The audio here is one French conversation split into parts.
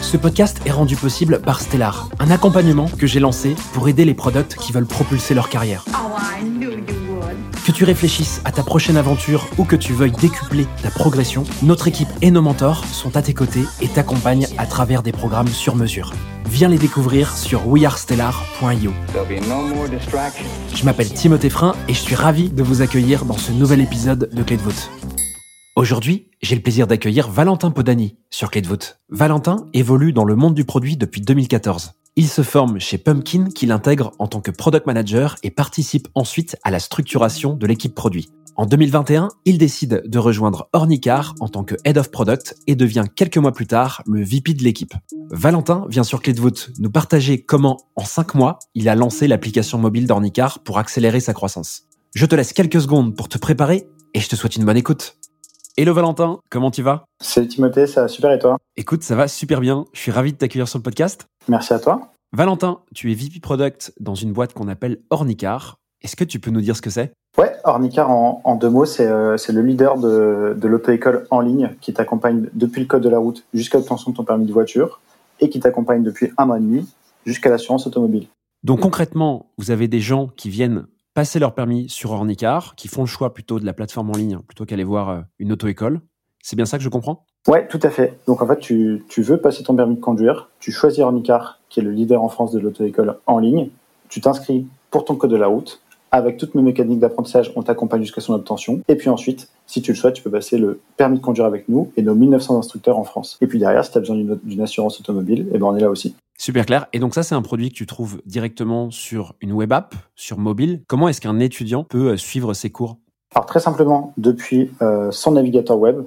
Ce podcast est rendu possible par Stellar, un accompagnement que j'ai lancé pour aider les products qui veulent propulser leur carrière. Que tu réfléchisses à ta prochaine aventure ou que tu veuilles décupler ta progression, notre équipe et nos mentors sont à tes côtés et t'accompagnent à travers des programmes sur mesure. Viens les découvrir sur wearestellar.io. Je m'appelle Timothée Frein et je suis ravi de vous accueillir dans ce nouvel épisode de Clé de voûte. Aujourd'hui, j'ai le plaisir d'accueillir Valentin Podani sur Clé de voûte. Valentin évolue dans le monde du produit depuis 2014. Il se forme chez Pumpkin qu'il intègre en tant que product manager et participe ensuite à la structuration de l'équipe produit. En 2021, il décide de rejoindre Ornicar en tant que Head of Product et devient quelques mois plus tard le VP de l'équipe. Valentin vient sur Clé de voûte nous partager comment, en 5 mois, il a lancé l'application mobile d'Ornicar pour accélérer sa croissance. Je te laisse quelques secondes pour te préparer et je te souhaite une bonne écoute. Hello Valentin, comment tu vas? Salut Timothée, ça va super et toi? Écoute, ça va super bien. Je suis ravi de t'accueillir sur le podcast. Merci à toi. Valentin, tu es VP Product dans une boîte qu'on appelle Ornicar. Est-ce que tu peux nous dire ce que c'est? Ouais, Ornicar en, deux mots, euh, c'est le leader de, de l'auto-école en ligne qui t'accompagne depuis le code de la route jusqu'à l'obtention de ton permis de voiture et qui t'accompagne depuis un an et demi jusqu'à l'assurance automobile. Donc concrètement, vous avez des gens qui viennent passer leur permis sur Ornicar, qui font le choix plutôt de la plateforme en ligne plutôt qu'aller voir euh, une auto-école. C'est bien ça que je comprends? Ouais, tout à fait. Donc en fait, tu, veux passer ton permis de conduire, tu choisis Ornicar, qui est le leader en France de l'auto-école en ligne, tu t'inscris pour ton code de la route, avec toutes nos mécaniques d'apprentissage, on t'accompagne jusqu'à son obtention. Et puis ensuite, si tu le souhaites, tu peux passer le permis de conduire avec nous et nos 1900 instructeurs en France. Et puis derrière, si tu as besoin d'une assurance automobile, eh ben on est là aussi. Super clair. Et donc ça, c'est un produit que tu trouves directement sur une web app, sur mobile. Comment est-ce qu'un étudiant peut euh, suivre ses cours? Alors très simplement, depuis euh, son navigateur web,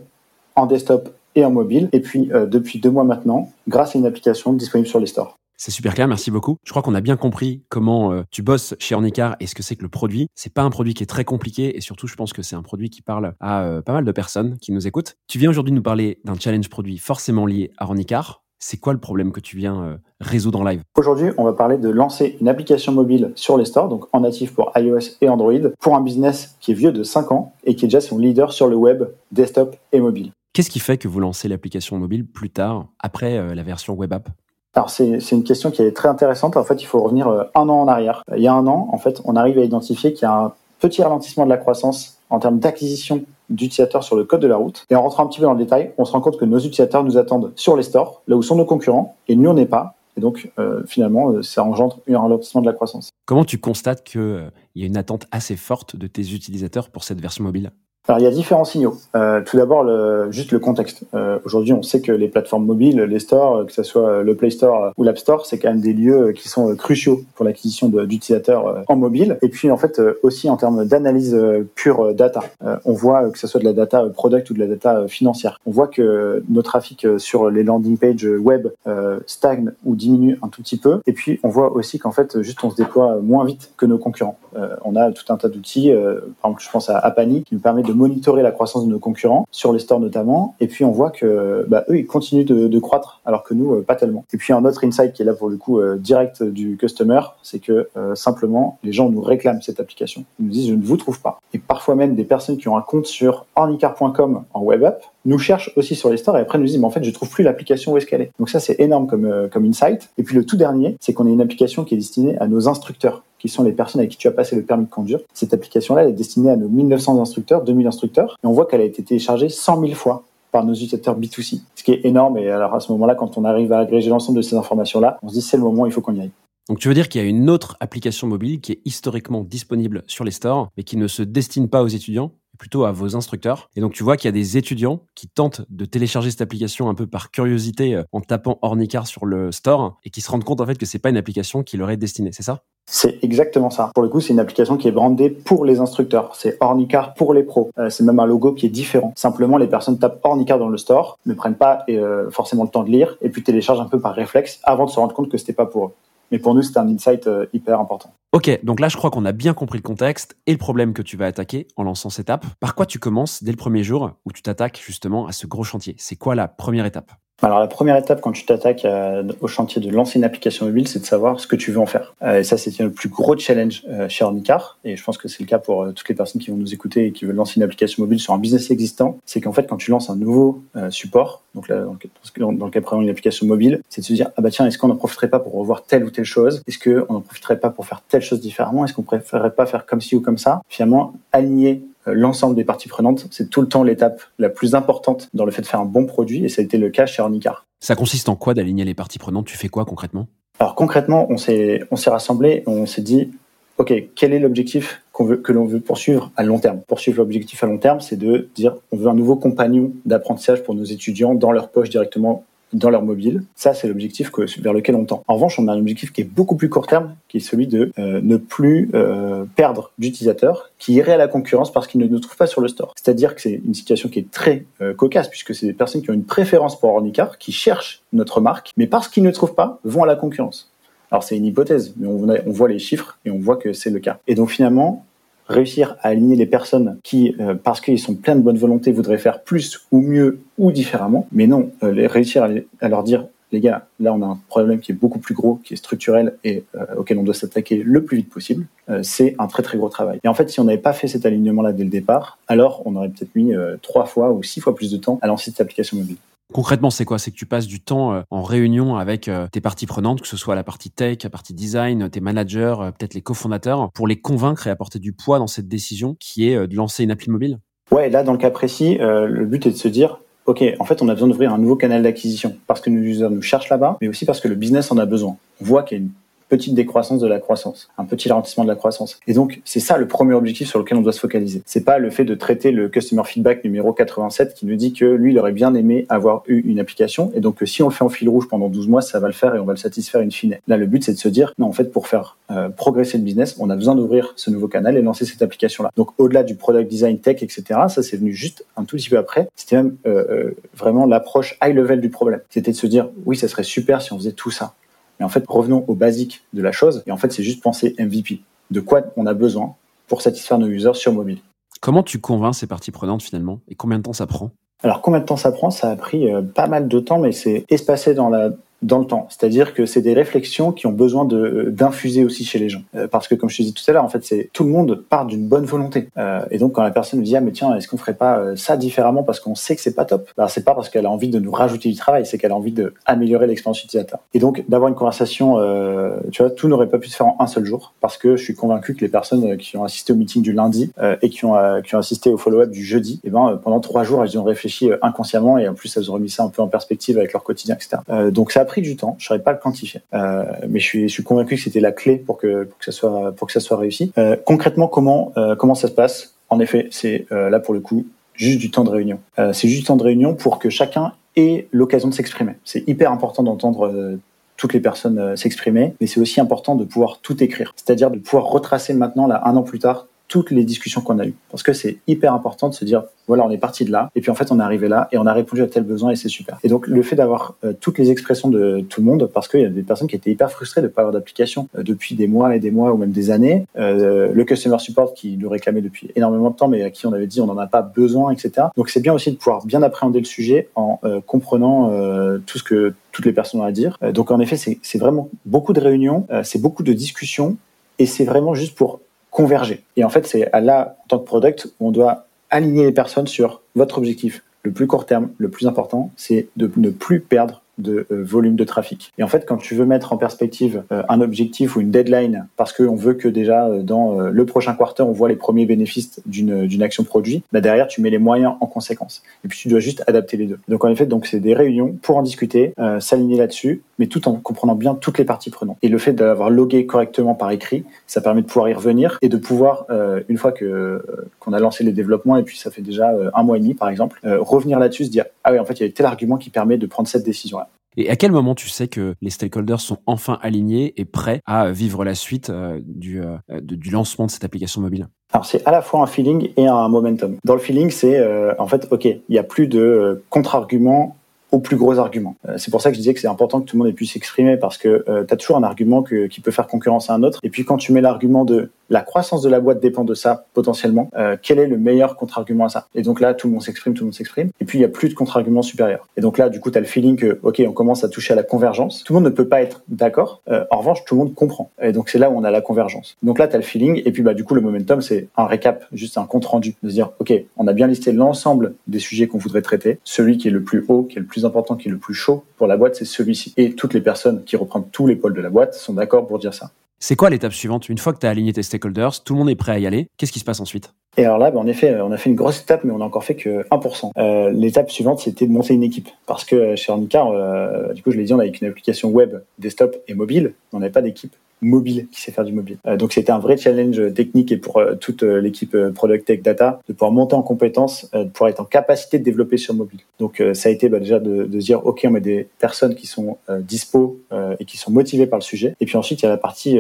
en desktop et en mobile. Et puis euh, depuis deux mois maintenant, grâce à une application disponible sur les stores. C'est super clair, merci beaucoup. Je crois qu'on a bien compris comment tu bosses chez Ornicar et ce que c'est que le produit. C'est pas un produit qui est très compliqué et surtout, je pense que c'est un produit qui parle à pas mal de personnes qui nous écoutent. Tu viens aujourd'hui nous parler d'un challenge produit forcément lié à Ornicar. C'est quoi le problème que tu viens euh, résoudre en live? Aujourd'hui, on va parler de lancer une application mobile sur les stores, donc en natif pour iOS et Android, pour un business qui est vieux de 5 ans et qui est déjà son leader sur le web, desktop et mobile. Qu'est-ce qui fait que vous lancez l'application mobile plus tard, après euh, la version web app? Alors c'est une question qui est très intéressante. En fait, il faut revenir euh, un an en arrière. Il y a un an, en fait, on arrive à identifier qu'il y a un petit ralentissement de la croissance en termes d'acquisition d'utilisateurs sur le code de la route. Et en rentrant un petit peu dans le détail, on se rend compte que nos utilisateurs nous attendent sur les stores, là où sont nos concurrents, et nous, on n'est pas. Et donc, euh, finalement, euh, ça engendre un ralentissement de la croissance. Comment tu constates qu'il euh, y a une attente assez forte de tes utilisateurs pour cette version mobile? Alors il y a différents signaux. Euh, tout d'abord, le, juste le contexte. Euh, Aujourd'hui, on sait que les plateformes mobiles, les stores, que ce soit le Play Store ou l'App Store, c'est quand même des lieux qui sont cruciaux pour l'acquisition d'utilisateurs en mobile. Et puis en fait aussi en termes d'analyse pure data, on voit que ce soit de la data product ou de la data financière. On voit que nos trafics sur les landing pages web stagnent ou diminuent un tout petit peu. Et puis on voit aussi qu'en fait juste on se déploie moins vite que nos concurrents. on a tout un tas d'outils, par exemple je pense à Apani qui nous permet de monitorer la croissance de nos concurrents, sur les stores notamment, et puis on voit que bah, eux, ils continuent de, croître, alors que nous, euh, pas tellement. Et puis un autre insight qui est là pour le coup euh, direct du customer, c'est que euh, simplement, les gens nous réclament cette application. Ils nous disent, je ne vous trouve pas. Et parfois même des personnes qui ont un compte sur ornicar.com en web app nous cherchent aussi sur les stores et après nous disent, mais en fait, je trouve plus l'application où est-ce qu'elle est. Donc ça, c'est énorme comme, comme insight. Et puis le tout dernier, c'est qu'on a une application qui est destinée à nos instructeurs qui sont les personnes avec qui tu as passé le permis de conduire. Cette application-là, elle est destinée à nos 1900 instructeurs, 2000 instructeurs, et on voit qu'elle a été téléchargée 100 000 fois par nos utilisateurs B2C, ce qui est énorme. Et alors à ce moment-là, quand on arrive à agréger l'ensemble de ces informations-là, on se dit c'est le moment, il faut qu'on y aille. Donc tu veux dire qu'il y a une autre application mobile qui est historiquement disponible sur les stores, mais qui ne se destine pas aux étudiants, plutôt à vos instructeurs. Et donc tu vois qu'il y a des étudiants qui tentent de télécharger cette application un peu par curiosité euh, en tapant Ornicar sur le store et qui se rendent compte en fait que c'est pas une application qui leur est destinée, c'est ça? C'est exactement ça. Pour le coup, c'est une application qui est brandée pour les instructeurs. C'est Ornicar pour les pros. Euh, c'est même un logo qui est différent. Simplement, les personnes tapent Ornicar dans le store, ne prennent pas euh, forcément le temps de lire, et puis téléchargent un peu par réflexe avant de se rendre compte que c'était pas pour eux. Mais pour nous, c'est un insight euh, hyper important. Ok, donc là, je crois qu'on a bien compris le contexte et le problème que tu vas attaquer en lançant cette app. Par quoi tu commences dès le premier jour où tu t'attaques justement à ce gros chantier? C'est quoi la première étape? Alors la première étape quand tu t'attaques euh, au chantier de lancer une application mobile, c'est de savoir ce que tu veux en faire. Euh, et ça, c'est le plus gros challenge euh, chez Ornicar. Et je pense que c'est le cas pour toutes les personnes qui vont nous écouter et qui veulent lancer une application mobile sur un business existant. C'est qu'en fait, quand tu lances un nouveau support, donc là, dans le cas présent une application mobile, c'est de se dire ah bah tiens, est-ce qu'on n'en profiterait pas pour revoir telle ou telle chose? Est-ce qu'on n'en profiterait pas pour faire telle chose différemment? Est-ce qu'on préférerait pas faire comme ci ou comme ça? Finalement, aligner l'ensemble des parties prenantes. C'est tout le temps l'étape la plus importante dans le fait de faire un bon produit et ça a été le cas chez Ornicar. Ça consiste en quoi d'aligner les parties prenantes? Tu fais quoi concrètement? Alors concrètement, on s'est on s'est rassemblé, on s'est dit OK, quel est l'objectif veut, que l'on veut poursuivre à long terme? Poursuivre l'objectif à long terme, c'est de dire on veut un nouveau compagnon d'apprentissage pour nos étudiants dans leur poche directement dans leur mobile. Ça, c'est l'objectif vers lequel on tend. En revanche, on a un objectif qui est beaucoup plus court terme, qui est celui de euh, ne plus euh, perdre d'utilisateurs qui iraient à la concurrence parce qu'ils ne nous trouvent pas sur le store. C'est-à-dire que c'est une situation qui est très euh, cocasse, puisque c'est des personnes qui ont une préférence pour Ornicar, qui cherchent notre marque, mais parce qu'ils ne trouvent pas, vont à la concurrence. Alors c'est une hypothèse, mais on, on voit les chiffres et on voit que c'est le cas. Et donc finalement, réussir à aligner les personnes qui, euh, parce qu'ils sont pleins de bonne volonté, voudraient faire plus ou mieux ou différemment, mais non, euh, les, réussir à, leur dire, les gars, là on a un problème qui est beaucoup plus gros, qui est structurel et euh, auquel on doit s'attaquer le plus vite possible, c'est un très très gros travail. Et en fait, si on n'avait pas fait cet alignement-là dès le départ, alors on aurait peut-être mis trois fois ou six fois plus de temps à lancer cette application mobile. Concrètement, c'est quoi? C'est que tu passes du temps euh, en réunion avec euh, tes parties prenantes, que ce soit la partie tech, la partie design, tes managers, euh, peut-être les cofondateurs, pour les convaincre et apporter du poids dans cette décision qui est de lancer une appli mobile? Ouais, là, dans le cas précis, le but est de se dire, OK, en fait, on a besoin d'ouvrir un nouveau canal d'acquisition parce que nos users nous cherchent là-bas, mais aussi parce que le business en a besoin. On voit qu'il y a une petite décroissance de la croissance, un petit ralentissement de la croissance. Et donc, c'est ça le premier objectif sur lequel on doit se focaliser. C'est pas le fait de traiter le customer feedback numéro 87 qui nous dit que lui, il aurait bien aimé avoir eu une application et donc que si on le fait en fil rouge pendant 12 mois, ça va le faire et on va le satisfaire in fine. Là, le but, c'est de se dire, non, en fait, pour faire euh, progresser le business, on a besoin d'ouvrir ce nouveau canal et lancer cette application-là. Donc, au-delà du product design tech, etc., ça, c'est venu juste un tout petit peu après. C'était même euh, euh, vraiment l'approche high level du problème. C'était de se dire, oui, ça serait super si on faisait tout ça. Mais en fait, revenons au basique de la chose. Et en fait, c'est juste penser MVP. De quoi on a besoin pour satisfaire nos users sur mobile. Comment tu convaincs ces parties prenantes finalement? Et combien de temps ça prend? Alors combien de temps ça prend? Ça a pris euh, pas mal de temps, mais c'est espacé dans la dans le temps. C'est-à-dire que c'est des réflexions qui ont besoin de d'infuser aussi chez les gens. Euh, parce que comme je te disais tout à l'heure, en fait, c'est tout le monde part d'une bonne volonté. Euh, et donc quand la personne me dit ah mais tiens, est-ce qu'on ferait pas euh, ça différemment parce qu'on sait que c'est pas top? Bah, c'est pas parce qu'elle a envie de nous rajouter du travail, c'est qu'elle a envie de améliorer l'expérience utilisateur. Et donc d'avoir une conversation, euh, tu vois, tout n'aurait pas pu se faire en un seul jour parce que je suis convaincu que les personnes qui ont assisté au meeting du lundi et qui ont qui ont assisté au follow-up du jeudi, et eh ben pendant trois jours elles ont réfléchi inconsciemment et en plus elles ont remis ça un peu en perspective avec leur quotidien, etc. donc ça pris du temps. Je saurais pas le quantifier, euh, mais je suis, convaincu que c'était la clé pour que, pour que ça soit, pour que ça soit réussi. Euh, concrètement, comment, euh, comment ça se passe? En effet, c'est là pour le coup juste du temps de réunion. c'est juste du temps de réunion pour que chacun ait l'occasion de s'exprimer. C'est hyper important d'entendre toutes les personnes s'exprimer, mais c'est aussi important de pouvoir tout écrire, c'est-à-dire de pouvoir retracer maintenant, là, un an plus tard, toutes les discussions qu'on a eues. Parce que c'est hyper important de se dire, voilà, on est parti de là, et puis en fait, on est arrivé là, et on a répondu à tel besoin, et c'est super. Et donc, le fait d'avoir euh, toutes les expressions de tout le monde, parce qu'il y a des personnes qui étaient hyper frustrées de ne pas avoir d'application euh, depuis des mois et des mois, ou même des années, euh, le customer support qui nous réclamait depuis énormément de temps, mais à qui on avait dit on n'en a pas besoin, etc. Donc, c'est bien aussi de pouvoir bien appréhender le sujet en comprenant tout ce que toutes les personnes ont à dire. donc, en effet, c'est vraiment beaucoup de réunions, c'est beaucoup de discussions, et c'est vraiment juste pour converger. Et en fait, c'est là, en tant que product, on doit aligner les personnes sur votre objectif. Le plus court terme, le plus important, c'est de ne plus perdre de euh, volume de trafic. Et en fait, quand tu veux mettre en perspective euh, un objectif ou une deadline, parce qu'on veut que déjà euh, dans le prochain quarter, on voit les premiers bénéfices d'une action produit, bah derrière, tu mets les moyens en conséquence. Et puis, tu dois juste adapter les deux. Donc, en effet, donc c'est des réunions pour en discuter, s'aligner là-dessus mais tout en comprenant bien toutes les parties prenantes. Et le fait d'avoir logué correctement par écrit, ça permet de pouvoir y revenir et de pouvoir, une fois que qu'on a lancé les développements, et puis ça fait déjà un mois et demi par exemple, revenir là-dessus, se dire ah oui en fait il y a tel argument qui permet de prendre cette décision-là. Et à quel moment tu sais que les stakeholders sont enfin alignés et prêts à vivre la suite du, du lancement de cette application mobile? Alors c'est à la fois un feeling et un momentum. Dans le feeling, c'est en fait, ok, il n'y a plus de contre-arguments aux plus gros arguments. Euh, c'est pour ça que je disais que c'est important que tout le monde ait pu s'exprimer parce que euh, tu as toujours un argument qui peut faire concurrence à un autre. Et puis quand tu mets l'argument de la croissance de la boîte dépend de ça potentiellement, euh, quel est le meilleur contre-argument à ça? Et donc là, tout le monde s'exprime, tout le monde s'exprime. Et puis il y a plus de contre-argument supérieur. Et donc là, du coup, tu as le feeling que, ok, on commence à toucher à la convergence. Tout le monde ne peut pas être d'accord. en revanche, tout le monde comprend. Et donc c'est là où on a la convergence. Donc là, tu as le feeling. Et puis bah du coup, le momentum, c'est un récap, juste un compte rendu, de se dire, ok, on a bien listé l'ensemble des sujets qu'on voudrait traiter. Celui qui est le plus haut, qui est le plus important, qui est le plus chaud pour la boîte, c'est celui-ci. Et toutes les personnes qui reprennent tous les pôles de la boîte sont d'accord pour dire ça. C'est quoi l'étape suivante? Une fois que tu as aligné tes stakeholders, tout le monde est prêt à y aller, qu'est-ce qui se passe ensuite? Et alors là, ben, en effet, on a fait une grosse étape, mais on a encore fait que 1%. Euh, l'étape suivante, c'était de monter une équipe. Parce que euh, chez Ornicar, euh, du coup, je l'ai dit, on avait une application web, desktop et mobile. On n'avait pas d'équipe mobile qui sait faire du mobile. Euh, donc c'était un vrai challenge technique et pour euh, toute euh, l'équipe Product Tech Data de pouvoir monter en compétences, de pouvoir être en capacité de développer sur mobile. Donc ça a été bah, déjà de, dire ok on met des personnes qui sont dispo et qui sont motivées par le sujet. Et puis ensuite il y a la partie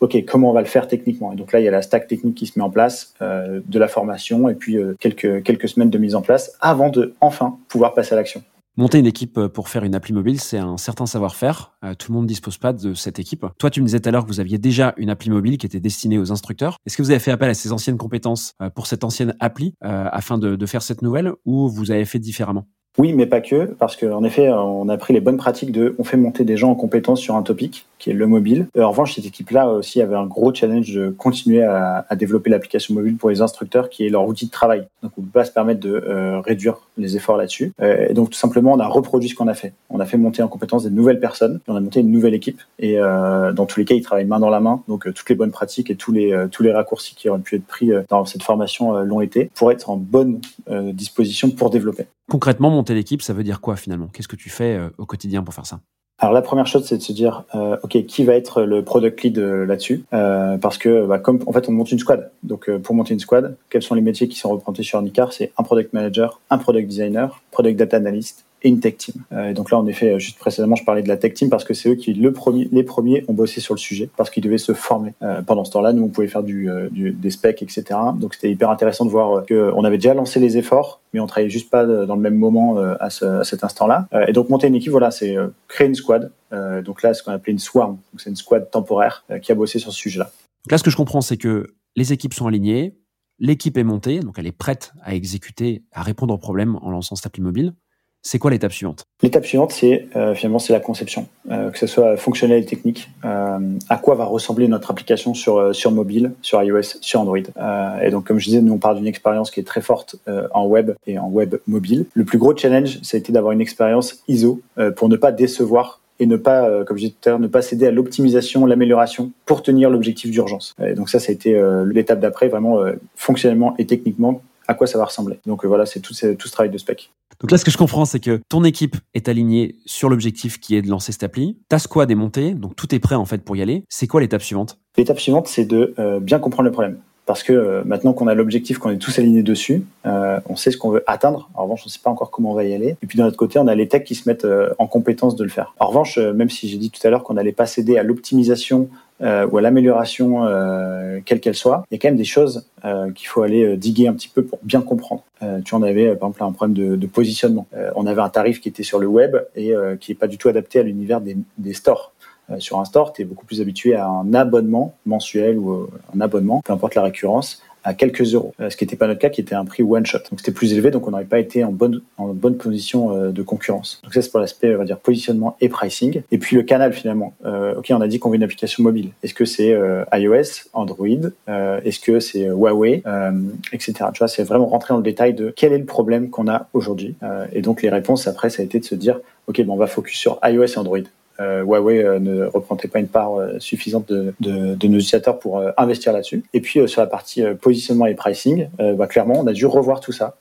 OK, comment on va le faire techniquement Et donc là, il y a la stack technique qui se met en place, euh, de la formation et puis euh, quelques, quelques semaines de mise en place avant de enfin pouvoir passer à l'action. Monter une équipe euh, pour faire une appli mobile, c'est un certain savoir-faire. Euh, tout le monde ne dispose pas de cette équipe. Toi, tu me disais tout à l'heure que vous aviez déjà une appli mobile qui était destinée aux instructeurs. Est-ce que vous avez fait appel à ces anciennes compétences euh, pour cette ancienne appli afin de, de faire cette nouvelle ou vous avez fait différemment? Oui, mais pas que, parce qu'en effet, on a pris les bonnes pratiques de, on fait monter des gens en compétences sur un topic, qui est le mobile. Euh, en revanche, cette équipe-là aussi avait un gros challenge de continuer à, développer l'application mobile pour les instructeurs, qui est leur outil de travail. Donc, on ne peut pas se permettre de euh, réduire les efforts là-dessus. Euh, et donc, tout simplement, on a reproduit ce qu'on a fait. On a fait monter en compétences des nouvelles personnes, on a monté une nouvelle équipe. Et dans tous les cas, ils travaillent main dans la main. Donc, toutes les bonnes pratiques et tous les tous les raccourcis qui auraient pu être pris dans cette formation l'ont été pour être en bonne disposition pour développer. Concrètement, monter l'équipe, ça veut dire quoi finalement? Qu'est-ce que tu fais au quotidien pour faire ça? Alors la première chose, c'est de se dire, euh, ok, qui va être le product lead euh, là-dessus? Parce que bah, comme en fait on monte une squad, donc pour monter une squad, quels sont les métiers qui sont représentés sur Nicar C'est un product manager, un product designer, product data analyst et une tech team. Euh, donc là, en effet, juste précédemment, je parlais de la tech team parce que c'est eux qui, le premier, les premiers, ont bossé sur le sujet parce qu'ils devaient se former. Euh, pendant ce temps-là, nous, on pouvait faire du, euh, des specs, etc. Donc c'était hyper intéressant de voir qu'on avait déjà lancé les efforts, mais on travaillait juste pas dans le même moment à cet instant-là. et donc monter une équipe, voilà, c'est créer une squad. donc là, ce qu'on appelait une swarm, donc c'est une squad temporaire qui a bossé sur ce sujet-là. Donc là, ce que je comprends, c'est que les équipes sont alignées, l'équipe est montée, donc elle est prête à exécuter, à répondre aux problèmes en lançant cette appli mobile. C'est quoi l'étape suivante? L'étape suivante, c'est euh, finalement c'est la conception, euh, que ce soit fonctionnel et technique. Euh, à quoi va ressembler notre application sur sur mobile, sur iOS, sur Android. et donc comme je disais, nous on parle d'une expérience qui est très forte en web et en web mobile. Le plus gros challenge, ça a été d'avoir une expérience ISO pour ne pas décevoir et ne pas, comme je disais tout à l'heure, ne pas céder à l'optimisation, l'amélioration pour tenir l'objectif d'urgence. Et donc ça, ça a été l'étape d'après, vraiment fonctionnellement et techniquement, à quoi ça va ressembler. Donc voilà, c'est tout, tout ce travail de spec. Donc là, ce que je comprends, c'est que ton équipe est alignée sur l'objectif qui est de lancer cette appli. Ta squad est montée, donc tout est prêt en fait pour y aller. C'est quoi l'étape suivante? L'étape suivante, c'est de euh, bien comprendre le problème. Parce que euh, maintenant qu'on a l'objectif, qu'on est tous alignés dessus, euh, on sait ce qu'on veut atteindre. En revanche, on ne sait pas encore comment on va y aller. Et puis d'un autre côté, on a les techs qui se mettent en compétence de le faire. En revanche, même si j'ai dit tout à l'heure qu'on n'allait pas céder à l'optimisation euh, ou à l'amélioration, euh, quelle qu'elle soit, il y a quand même des choses euh, qu'il faut aller diguer un petit peu pour bien comprendre. tu en avais par exemple un problème de, de positionnement. on avait un tarif qui était sur le web et qui n'est pas du tout adapté à l'univers des, des stores. sur un store, tu es beaucoup plus habitué à un abonnement mensuel ou un abonnement, peu importe la récurrence, quelques euros, euh, ce qui n'était pas notre cas, qui était un prix one shot. Donc c'était plus élevé, donc on n'aurait pas été en bonne en bonne position euh, de concurrence. Donc ça c'est pour l'aspect, on va dire positionnement et pricing. Et puis le canal finalement. Euh, ok, on a dit qu'on veut une application mobile. Est-ce que c'est iOS, Android, est-ce que c'est Huawei, etc. Tu vois, c'est vraiment rentrer dans le détail de quel est le problème qu'on a aujourd'hui. et donc les réponses après, ça a été de se dire, ok, bon, on va focus sur iOS et Android. Huawei ne représentait pas une part suffisante de, nos utilisateurs pour investir là-dessus. Et puis sur la partie positionnement et pricing, bah, clairement, on a dû revoir tout ça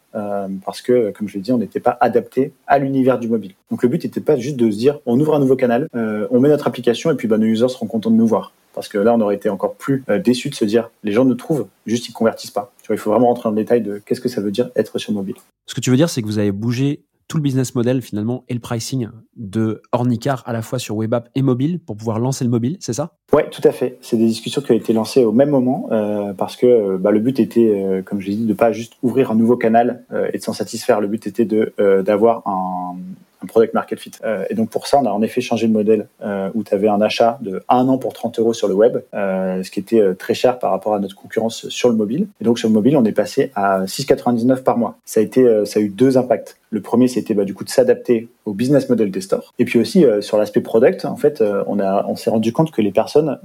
parce que, comme je l'ai dit, on n'était pas adapté à l'univers du mobile. Donc le but n'était pas juste de se dire, on ouvre un nouveau canal, on met notre application et puis bah, nos users seront contents de nous voir parce que là, on aurait été encore plus euh, déçus de se dire, les gens nous trouvent, juste ils convertissent pas. Il faut vraiment rentrer dans le détail de qu'est-ce que ça veut dire être sur mobile. Ce que tu veux dire, c'est que vous avez bougé tout le business model finalement et le pricing de Ornicar à la fois sur web app et mobile pour pouvoir lancer le mobile, c'est ça? Oui, tout à fait. C'est des discussions qui ont été lancées au même moment euh, parce que euh, bah, le but était, comme je l'ai dit, de pas juste ouvrir un nouveau canal et de s'en satisfaire. Le but était de d'avoir un, un product market fit. Euh, et donc pour ça, on a en effet changé le modèle euh, où tu avais un achat de un an pour 30 euros sur le web, euh, ce qui était euh, très cher par rapport à notre concurrence sur le mobile. Et donc sur le mobile, on est passé à 6,99 par mois. Ça a été, euh, ça a eu deux impacts. Le premier, c'était bah, du coup de s'adapter au business model des stores. Et puis aussi sur l'aspect product, en fait, on a, on s'est rendu compte que les personnes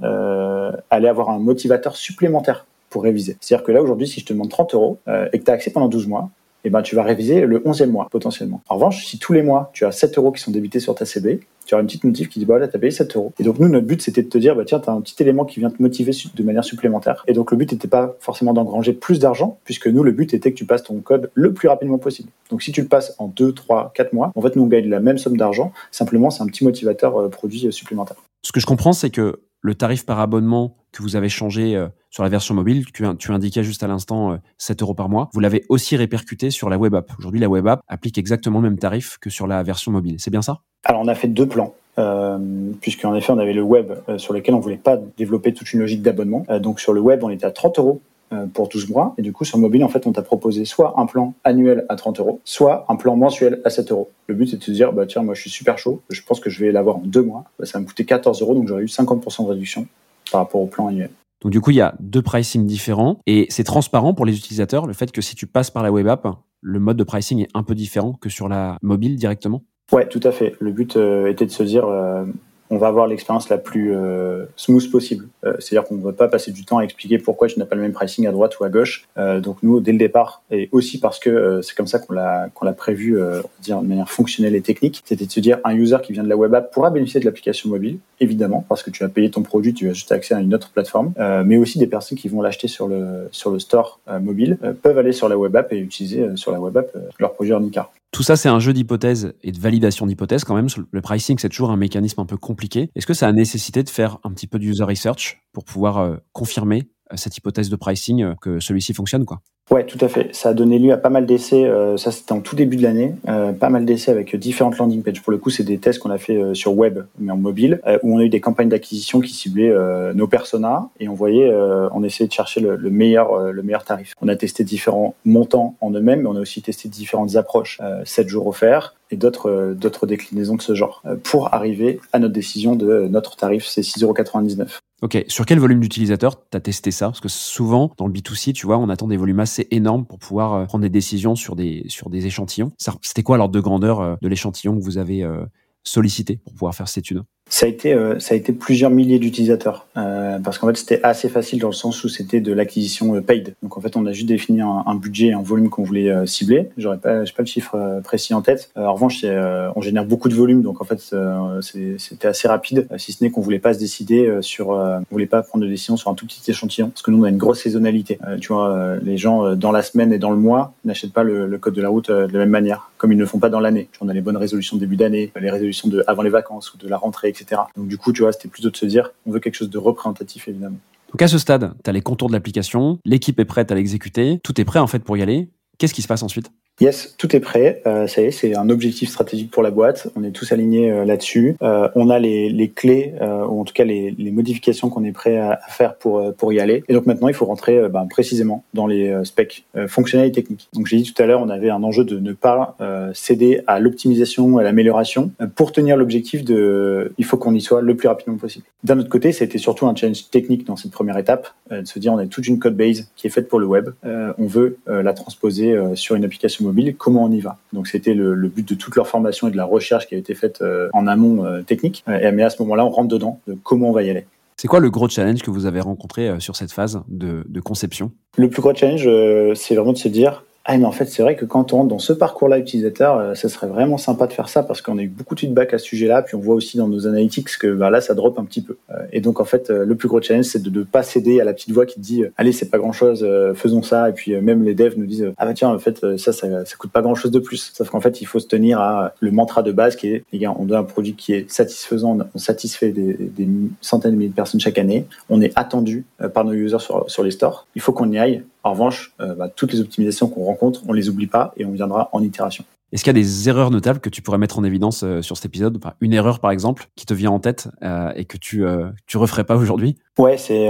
allaient avoir un motivateur supplémentaire pour réviser. C'est-à-dire que là aujourd'hui, si je te demande 30 euros et que tu as accès pendant 12 mois, eh ben, tu vas réviser le 11e mois potentiellement. En revanche, si tous les mois, tu as 7 euros qui sont débités sur ta CB, tu auras une petite notif qui dit, bah là, tu as payé 7 euros. Et donc, nous, notre but, c'était de te dire, bah tiens, tu as un petit élément qui vient te motiver de manière supplémentaire. Et donc, le but n'était pas forcément d'engranger plus d'argent, puisque nous, le but était que tu passes ton code le plus rapidement possible. Donc, si tu le passes en 2, 3, 4 mois, en fait, nous, on gagne la même somme d'argent. Simplement, c'est un petit motivateur euh, produit euh, supplémentaire. Ce que je comprends, c'est que le tarif par abonnement que vous avez changé euh, sur la version mobile, tu, tu indiquais juste à l'instant 7 euros par mois, vous l'avez aussi répercuté sur la web app. Aujourd'hui, la web app applique exactement le même tarif que sur la version mobile. C'est bien ça? Alors, on a fait deux plans. Euh, puisqu'en effet, on avait le web euh, sur lequel on voulait pas développer toute une logique d'abonnement. donc sur le web, on était à 30 euros euh, pour 12 mois. Et du coup, sur mobile, en fait, on t'a proposé soit un plan annuel à 30 euros, soit un plan mensuel à 7 euros. Le but, c'est de se dire, bah, tiens, moi, je suis super chaud, je pense que je vais l'avoir en deux mois. Bah, ça va me coûter 14 euros, donc j'aurais eu 50% de réduction par rapport au plan annuel. Donc, du coup, il y a deux pricing différents et c'est transparent pour les utilisateurs, le fait que si tu passes par la web app, le mode de pricing est un peu différent que sur la mobile directement Ouais, tout à fait. Le but euh, était de se dire, euh, on va avoir l'expérience la plus euh, smooth possible. Euh, c'est-à-dire qu'on ne va pas passer du temps à expliquer pourquoi tu n'as pas le même pricing à droite ou à gauche. Euh, donc nous, dès le départ, et aussi parce que c'est comme ça qu'on l'a qu'on l'a prévu, dire de manière fonctionnelle et technique, c'était de se dire un user qui vient de la web app pourra bénéficier de l'application mobile, évidemment, parce que tu as payé ton produit, tu as juste accès à une autre plateforme. mais aussi des personnes qui vont l'acheter sur le sur le store mobile peuvent aller sur la web app et utiliser sur la web app leur produit Ornicar. Tout ça, c'est un jeu d'hypothèses et de validation d'hypothèses quand même. Le pricing, c'est toujours un mécanisme un peu compliqué. Est-ce que ça a nécessité de faire un petit peu de user research pour pouvoir euh, confirmer euh, cette hypothèse de pricing euh, que celui-ci fonctionne quoi? Ouais, tout à fait. Ça a donné lieu à pas mal d'essais. Euh, ça, c'était en tout début de l'année. Euh, pas mal d'essais avec différentes landing pages. Pour le coup, c'est des tests qu'on a fait euh, sur web, mais en mobile, où on a eu des campagnes d'acquisition qui ciblaient nos personas et on voyait, on essayait de chercher le, meilleur, le meilleur tarif. On a testé différents montants en eux-mêmes, mais on a aussi testé différentes approches. 7 jours offerts et d'autres d'autres déclinaisons de ce genre pour arriver à notre décision de notre tarif, c'est 6,99 Ok, sur quel volume d'utilisateurs tu as testé ça? Parce que souvent, dans le B2C, tu vois, on attend des volumes assez énormes pour pouvoir euh, prendre des décisions sur des, sur des échantillons. C'était quoi l'ordre de grandeur euh, de l'échantillon que vous avez euh, sollicité pour pouvoir faire cette étude? Ça a été, euh, ça a été plusieurs milliers d'utilisateurs euh, parce qu'en fait c'était assez facile dans le sens où c'était de l'acquisition euh, paid. Donc en fait on a juste défini un, budget et un volume qu'on voulait euh, cibler. J'aurais pas, j'ai pas le chiffre euh, précis en tête. en revanche, on génère beaucoup de volume, donc en fait c'était assez rapide. si ce n'est qu'on voulait pas se décider sur, on voulait pas prendre de décision sur un tout petit échantillon parce que nous on a une grosse saisonnalité. tu vois, les gens dans la semaine et dans le mois n'achètent pas le, le, code de la route de la même manière, comme ils ne le font pas dans l'année. On a les bonnes résolutions de début d'année, les résolutions de avant les vacances ou de la rentrée, etc. Donc du coup, tu vois, c'était plutôt de se dire, on veut quelque chose de représentatif, évidemment. Donc à ce stade, tu as les contours de l'application, l'équipe est prête à l'exécuter, tout est prêt en fait pour y aller. Qu'est-ce qui se passe ensuite? Yes, tout est prêt. Euh, ça y est, c'est un objectif stratégique pour la boîte. On est tous alignés euh, là-dessus. Euh, on a les, clés, ou en tout cas les, modifications qu'on est prêt à, faire pour pour y aller. Et donc maintenant, il faut rentrer ben, précisément dans les specs fonctionnels et techniques. Donc j'ai dit tout à l'heure, on avait un enjeu de ne pas céder à l'optimisation, à l'amélioration, pour tenir l'objectif de, il faut qu'on y soit le plus rapidement possible. D'un autre côté, c'était surtout un challenge technique dans cette première étape, de se dire on a toute une code base qui est faite pour le web. on veut la transposer sur une application mobile, comment on y va. Donc c'était le, but de toute leur formation et de la recherche qui a été faite euh, en amont euh, technique. Et, mais à ce moment-là, on rentre dedans de comment on va y aller. C'est quoi le gros challenge que vous avez rencontré euh, sur cette phase de, conception? Le plus gros challenge, c'est vraiment de se dire ah mais en fait c'est vrai que quand on rentre dans ce parcours-là utilisateur, euh, ça serait vraiment sympa de faire ça parce qu'on a eu beaucoup de feedback à ce sujet-là, puis on voit aussi dans nos analytics que bah, là ça drop un petit peu. Euh, et donc en fait euh, le plus gros challenge c'est de ne pas céder à la petite voix qui te dit allez c'est pas grand-chose, faisons ça. Et puis même les devs nous disent ah bah tiens en fait ça, ça ça coûte pas grand-chose de plus. Sauf qu'en fait il faut se tenir à le mantra de base qui est les gars on doit un produit qui est satisfaisant, on satisfait des, des centaines de milliers de personnes chaque année, on est attendu par nos users sur, sur les stores. Il faut qu'on y aille en revanche, euh, bah, toutes les optimisations qu'on rencontre, on les oublie pas et on viendra en itération. Est-ce qu'il y a des erreurs notables que tu pourrais mettre en évidence euh, sur cet épisode? Une erreur, par exemple, qui te vient en tête euh, et que tu tu referais pas aujourd'hui? Ouais, c'est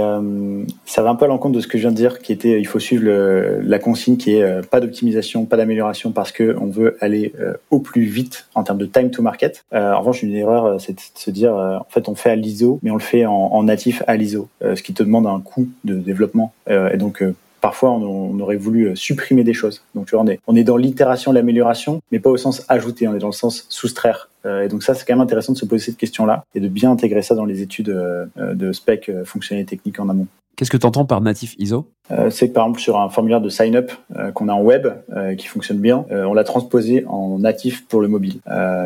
ça va un peu à l'encontre de ce que je viens de dire, qui était il faut suivre la consigne qui est pas d'optimisation, pas d'amélioration parce que on veut aller au plus vite en termes de time to market. en revanche, une erreur, c'est de se dire en fait on fait à l'ISO, mais on le fait en, en natif à l'ISO, ce qui te demande un coût de développement et donc parfois on, aurait voulu euh, supprimer des choses. Donc tu vois, on est, on est dans l'itération, l'amélioration, mais pas au sens ajouter, on est dans le sens soustraire. Euh, et donc ça, c'est quand même intéressant de se poser cette question-là et de bien intégrer ça dans les études euh, de spec fonctionnel et technique en amont. Qu'est-ce que tu entends par natif ISO? C'est que par exemple sur un formulaire de sign-up qu'on a en web qui fonctionne bien, on l'a transposé en natif pour le mobile.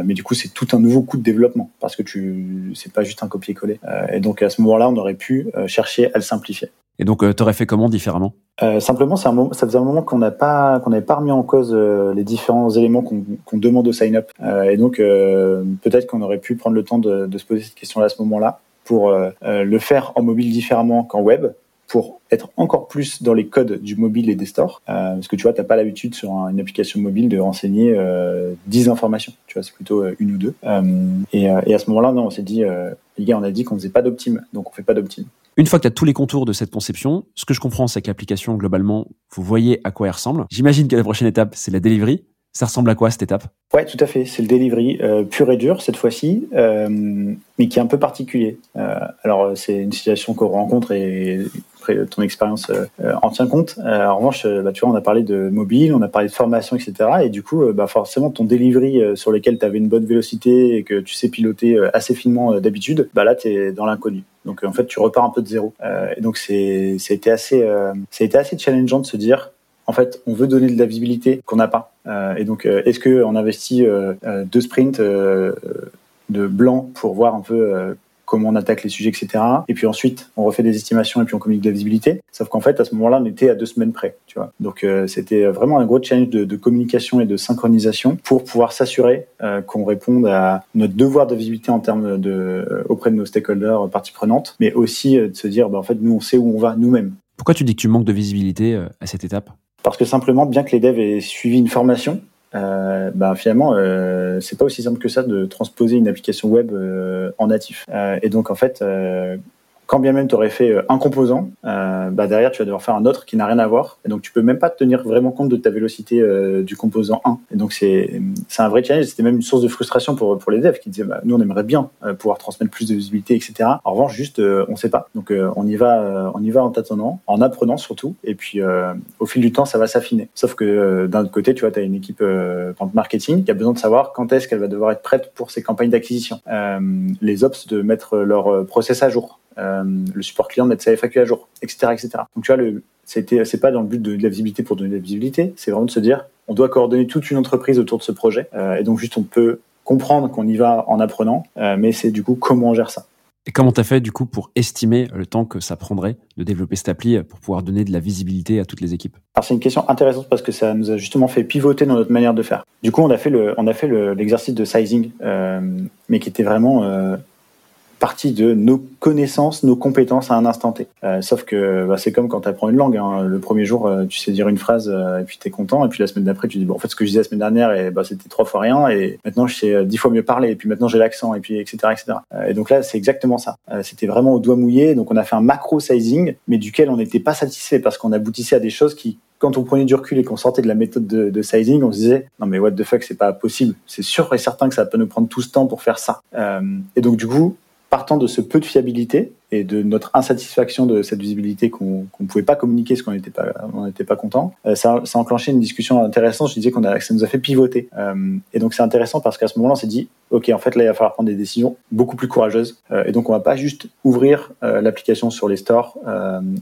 mais du coup, c'est tout un nouveau coût de développement parce que tu c'est pas juste un copier-coller. et donc à ce moment-là, on aurait pu chercher à le simplifier. Et donc, tu aurais fait comment différemment? Euh, simplement, un moment, ça faisait un moment qu'on n'a pas qu'on n'avait pas remis en cause euh, les différents éléments qu'on demande au sign-up. Euh, et donc, euh, peut-être qu'on aurait pu prendre le temps de, de se poser cette question-là à ce moment-là pour le faire en mobile différemment qu'en web, pour être encore plus dans les codes du mobile et des stores. parce que tu vois, tu n'as pas l'habitude sur une application mobile de renseigner 10 informations. Tu vois, c'est plutôt une ou deux. Et, et, à ce moment-là, non, on s'est dit, les gars, on a dit qu'on faisait pas d'optime, donc on fait pas d'optime. Une fois que tu as tous les contours de cette conception, ce que je comprends, c'est que l'application, globalement, vous voyez à quoi elle ressemble. J'imagine que la prochaine étape, c'est la delivery. Ça ressemble à quoi cette étape? Ouais, tout à fait. C'est le delivery euh, pur et dur cette fois-ci, euh, mais qui est un peu particulier. Euh, alors c'est une situation qu'on rencontre et ton expérience en tient compte. en revanche, bah, tu vois, on a parlé de mobile, on a parlé de formation, etc. Et du coup, bah, forcément, ton delivery sur lequel tu avais une bonne vélocité et que tu sais piloter assez finement d'habitude, bah là, tu es dans l'inconnu. Donc en fait, tu repars un peu de zéro. Euh, et donc c'est, été assez, euh, assez challengeant de se dire, en fait, on veut donner de la visibilité qu'on n'a pas. Euh, et donc, est-ce que on investit deux sprints de blanc pour voir un peu comment on attaque les sujets, etc. Et puis ensuite, on refait des estimations et puis on communique de la visibilité. Sauf qu'en fait, à ce moment-là, on était à deux semaines près, tu vois. Donc, euh, c'était vraiment un gros challenge de, communication et de synchronisation pour pouvoir s'assurer euh, qu'on réponde à notre devoir de visibilité en termes de euh, auprès de nos stakeholders, parties prenantes, mais aussi de se dire, bah, en fait, nous, on sait où on va nous-mêmes. Pourquoi tu dis que tu manques de visibilité à cette étape? Parce que simplement, bien que les devs aient suivi une formation, euh, bah, finalement, euh, c'est pas aussi simple que ça de transposer une application web euh, en natif. Euh, et donc, en fait, euh, quand bien même tu aurais fait euh, un composant, euh, bah derrière tu vas devoir faire un autre qui n'a rien à voir. Et donc tu peux même pas tenir vraiment compte de ta vélocité euh, du composant 1. Et donc c'est un vrai challenge. C'était même une source de frustration pour pour les devs qui disaient bah, nous on aimerait bien pouvoir transmettre plus de visibilité, etc. En revanche juste on sait pas. Donc on y va on y va en tâtonnant, en apprenant surtout. Et puis au fil du temps ça va s'affiner. Sauf que d'un autre côté tu vois tu as une équipe marketing qui a besoin de savoir quand est-ce qu'elle va devoir être prête pour ses campagnes d'acquisition. les ops de mettre leur process à jour euh, le support client de mettre sa FAQ à jour, etc., etc. Donc tu vois, le, c'était, c'est pas dans le but de, la visibilité pour donner de la visibilité, c'est vraiment de se dire, on doit coordonner toute une entreprise autour de ce projet, euh, et donc juste on peut comprendre qu'on y va en apprenant, euh, mais c'est du coup comment on gère ça. Et comment tu as fait du coup pour estimer le temps que ça prendrait de développer cette appli pour pouvoir donner de la visibilité à toutes les équipes? Alors c'est une question intéressante parce que ça nous a justement fait pivoter dans notre manière de faire. Du coup on a fait le, on a fait l'exercice de sizing, euh, mais qui était vraiment euh, partie de nos connaissances, nos compétences à un instant T. Euh, sauf que bah, c'est comme quand tu apprends une langue. Hein. Le premier jour, euh, tu sais dire une phrase euh, et puis tu es content. Et puis la semaine d'après, tu dis, bon, en fait, ce que je disais la semaine dernière, et, bah, c'était trois fois rien. Et maintenant, je sais dix fois mieux parler. Et puis maintenant, j'ai l'accent. Et puis, etc. etc. et donc là, c'est exactement ça. c'était vraiment au doigt mouillé. Donc on a fait un macro sizing, mais duquel on n'était pas satisfait parce qu'on aboutissait à des choses qui quand on prenait du recul et qu'on sortait de la méthode de, sizing, on se disait non mais what the fuck, c'est pas possible. C'est sûr et certain que ça peut nous prendre tout ce temps pour faire ça. et donc du coup, partant de ce peu de fiabilité et de notre insatisfaction de cette visibilité qu'on ne pouvait pas communiquer parce qu'on n'était pas on pas content, euh, ça, ça a enclenché une discussion intéressante. Je disais qu'on a ça nous a fait pivoter euh, et donc c'est intéressant parce qu'à ce moment-là on s'est dit ok en fait là il va falloir prendre des décisions beaucoup plus courageuses euh, et donc on va pas juste ouvrir l'application sur les stores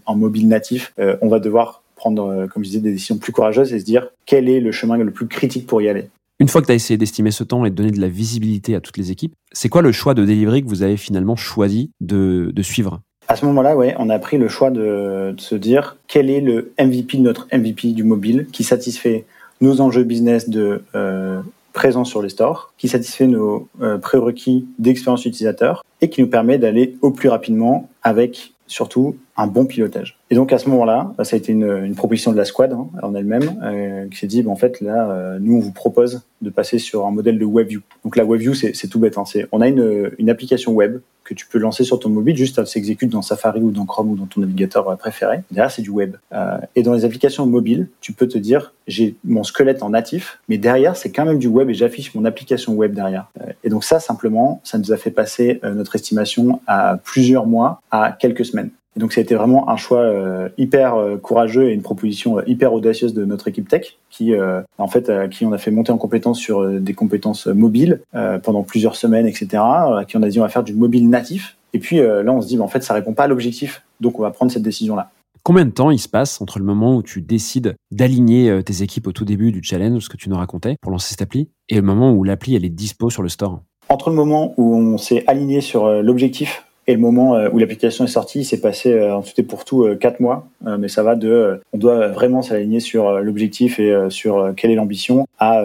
en mobile natif, on va devoir prendre, comme je disais, des décisions plus courageuses et se dire quel est le chemin le plus critique pour y aller? Une fois que tu as essayé d'estimer ce temps et de donner de la visibilité à toutes les équipes, c'est quoi le choix de delivery que vous avez finalement choisi de, suivre? À ce moment-là, on a pris le choix de, se dire quel est le MVP de notre MVP du mobile qui satisfait nos enjeux business de euh, présence sur les stores, qui satisfait nos euh, prérequis d'expérience utilisateur et qui nous permet d'aller au plus rapidement avec surtout un bon pilotage. Et donc à ce moment-là, bah, ça a été une, une proposition de la squad hein, en elle-même euh, qui s'est dit, bah, en fait là, euh, nous on vous propose de passer sur un modèle de WebView. Donc la WebView, c'est tout bête. Hein, on a une, une application web que tu peux lancer sur ton mobile, juste elle s'exécute dans Safari ou dans Chrome ou dans ton navigateur préféré. Derrière, c'est du web. Euh, et dans les applications mobiles, tu peux te dire, j'ai mon squelette en natif, mais derrière, c'est quand même du web et j'affiche mon application web derrière. Euh, et donc ça, simplement, ça nous a fait passer euh, notre estimation à plusieurs mois, à quelques semaines. Et donc ça a été vraiment un choix euh, hyper euh, courageux et une proposition euh, hyper audacieuse de notre équipe tech qui en fait qui on a fait monter en compétence sur des compétences mobiles pendant plusieurs semaines etc. À qui on a dit on va faire du mobile natif. Et puis là on se dit bah, en fait ça répond pas à l'objectif donc on va prendre cette décision là. Combien de temps il se passe entre le moment où tu décides d'aligner tes équipes au tout début du challenge, ce que tu nous racontais, pour lancer cette appli, et le moment où l'appli elle est dispo sur le store? Entre le moment où on s'est aligné sur l'objectif et le moment euh, où l'application est sortie, il s'est passé euh, en tout et pour tout euh, quatre mois, mais ça va de, on doit vraiment s'aligner sur l'objectif et sur quelle est l'ambition, à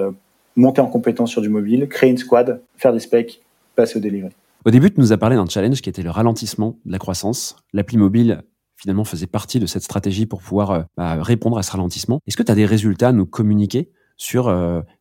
monter en compétence sur du mobile, créer une squad, faire des specs, passer au delivery. Au début, tu nous as parlé d'un challenge qui était le ralentissement de la croissance. L'appli mobile finalement faisait partie de cette stratégie pour pouvoir bah, répondre à ce ralentissement. Est-ce que tu as des résultats à nous communiquer sur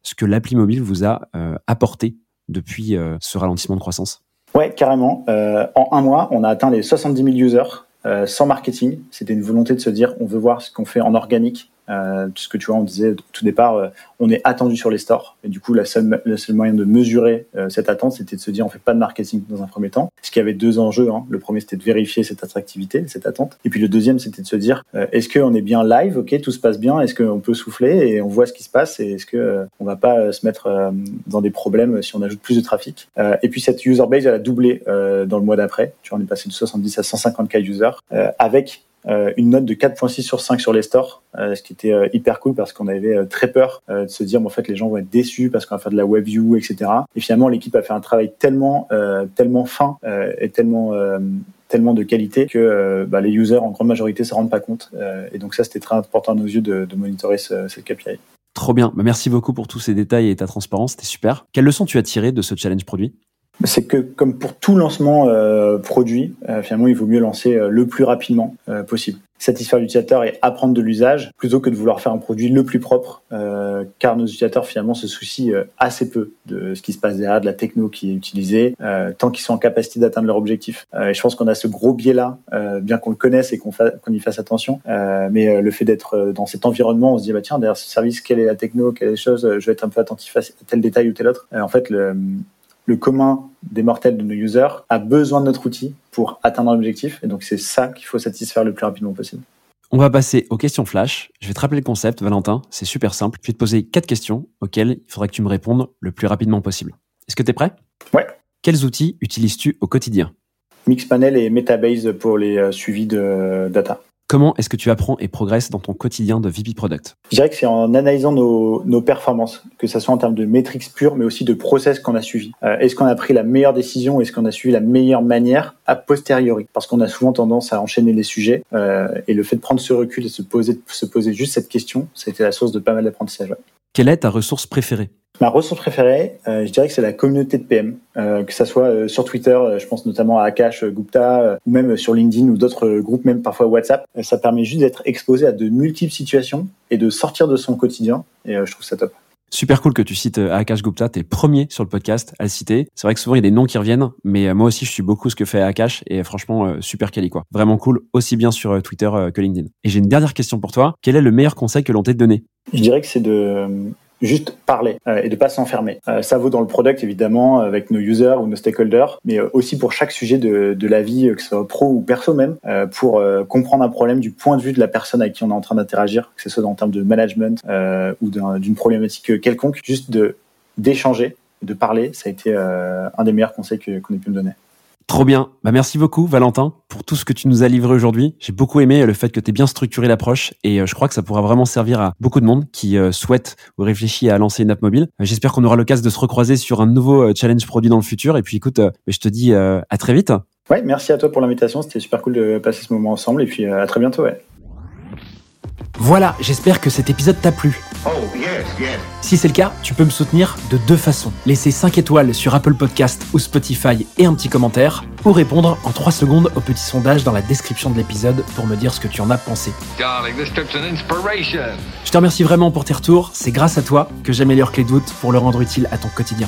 ce que l'appli mobile vous a apporté depuis ce ralentissement de croissance? Ouais, carrément. Euh, en un mois, on a atteint les 70 000 users euh, sans marketing. C'était une volonté de se dire, on veut voir ce qu'on fait en organique euh, que tu vois, on disait au tout départ, euh, on est attendu sur les stores. Et du coup, la seule, le seul moyen de mesurer euh, cette attente, c'était de se dire, on fait pas de marketing dans un premier temps. Ce qui avait deux enjeux. Hein. Le premier, c'était de vérifier cette attractivité, cette attente. Et puis le deuxième, c'était de se dire, euh, est-ce qu'on est bien live? Ok, tout se passe bien. Est-ce qu'on peut souffler? Et on voit ce qui se passe Et est-ce que on va pas se mettre dans des problèmes si on ajoute plus de trafic? Et puis cette user base, elle a doublé dans le mois d'après. Tu vois, on est passé de 70 à 150 k users avec euh, une note de 4.6 sur 5 sur les stores, euh, ce qui était euh, hyper cool parce qu'on avait très peur de se dire, en fait, les gens vont être déçus parce qu'on va faire de la web view, etc. Et finalement, l'équipe a fait un travail tellement, tellement fin et tellement tellement de qualité que bah, les users en grande majorité se rendent pas compte. et donc ça, c'était très important à nos yeux de, monitorer ce, cette KPI. Trop bien. Bah, merci beaucoup pour tous ces détails et ta transparence. C'était super. Quelle leçon tu as tiré de ce challenge produit? C'est que comme pour tout lancement euh, produit, euh, finalement, il vaut mieux lancer euh, le plus rapidement possible. Satisfaire l'utilisateur et apprendre de l'usage plutôt que de vouloir faire un produit le plus propre, car nos utilisateurs finalement se soucient assez peu de ce qui se passe derrière, de la techno qui est utilisée, tant qu'ils sont en capacité d'atteindre leur objectif. et je pense qu'on a ce gros biais-là, bien qu'on le connaisse et qu'on y fasse attention, mais le fait d'être dans cet environnement, on se dit bah tiens derrière ce service, quelle est la techno, quelle est la chose, je vais être un peu attentif à tel détail ou tel autre. en fait, le, le commun des mortels de nos users a besoin de notre outil pour atteindre l'objectif. Et donc, c'est ça qu'il faut satisfaire le plus rapidement possible. On va passer aux questions flash. Je vais te rappeler le concept, Valentin. C'est super simple. Je vais te poser quatre questions auxquelles il faudra que tu me répondes le plus rapidement possible. Est-ce que tu es prêt? Ouais. Quels outils utilises-tu au quotidien? Mixpanel et Metabase pour les euh, suivis de data. Comment est-ce que tu apprends et progresses dans ton quotidien de VP Product? Je dirais que c'est en analysant nos, nos, performances, que ce soit en termes de métriques pures, mais aussi de process qu'on a suivi. Euh, est-ce qu'on a pris la meilleure décision Est-ce qu'on a suivi la meilleure manière? A posteriori Parce qu'on a souvent tendance à enchaîner les sujets euh, et le fait de prendre ce recul et se poser, se poser juste cette question, c'était la source de pas mal d'apprentissage. Quelle est ta ressource préférée? Ma ressource préférée, euh, je dirais que c'est la communauté de PM, euh, que ça soit euh, sur Twitter, je pense notamment à Akash Gupta, ou même sur LinkedIn ou d'autres groupes, même parfois WhatsApp. ça permet juste d'être exposé à de multiples situations et de sortir de son quotidien. Et je trouve ça top. Super cool que tu cites Akash Gupta, t'es premier sur le podcast à le citer. C'est vrai que souvent il y a des noms qui reviennent, mais moi aussi je suis beaucoup ce que fait Akash et franchement super quali quoi. Vraiment cool, aussi bien sur Twitter que LinkedIn. Et j'ai une dernière question pour toi. Quel est le meilleur conseil que l'on t'ait donné? Je dirais que c'est de juste parler euh, et de pas s'enfermer. Euh, ça vaut dans le product évidemment avec nos users ou nos stakeholders, mais euh, aussi pour chaque sujet de, de la vie, que ce soit pro ou perso même, pour comprendre un problème du point de vue de la personne avec qui on est en train d'interagir, que ce soit en termes de management ou d'une problématique quelconque, juste de d'échanger, de parler, ça a été un des meilleurs conseils qu'on ait pu me donner. Trop bien. Bah, merci beaucoup, Valentin, pour tout ce que tu nous as livré aujourd'hui. J'ai beaucoup aimé le fait que tu aies bien structuré l'approche et euh, je crois que ça pourra vraiment servir à beaucoup de monde qui euh, souhaite ou réfléchit à lancer une app mobile. Euh, j'espère qu'on aura l'occasion de se recroiser sur un nouveau challenge produit dans le futur. Et puis écoute, je te dis à très vite. Ouais, merci à toi pour l'invitation. C'était super cool de passer ce moment ensemble et puis à très bientôt. Voilà, j'espère que cet épisode t'a plu. Oh, si c'est le cas, tu peux me soutenir de deux façons. Laisser 5 étoiles sur Apple Podcast ou Spotify et un petit commentaire, ou répondre en 3 secondes au petit sondage dans la description de l'épisode pour me dire ce que tu en as pensé. Je te remercie vraiment pour tes retours, c'est grâce à toi que j'améliore Clé de pour le rendre utile à ton quotidien.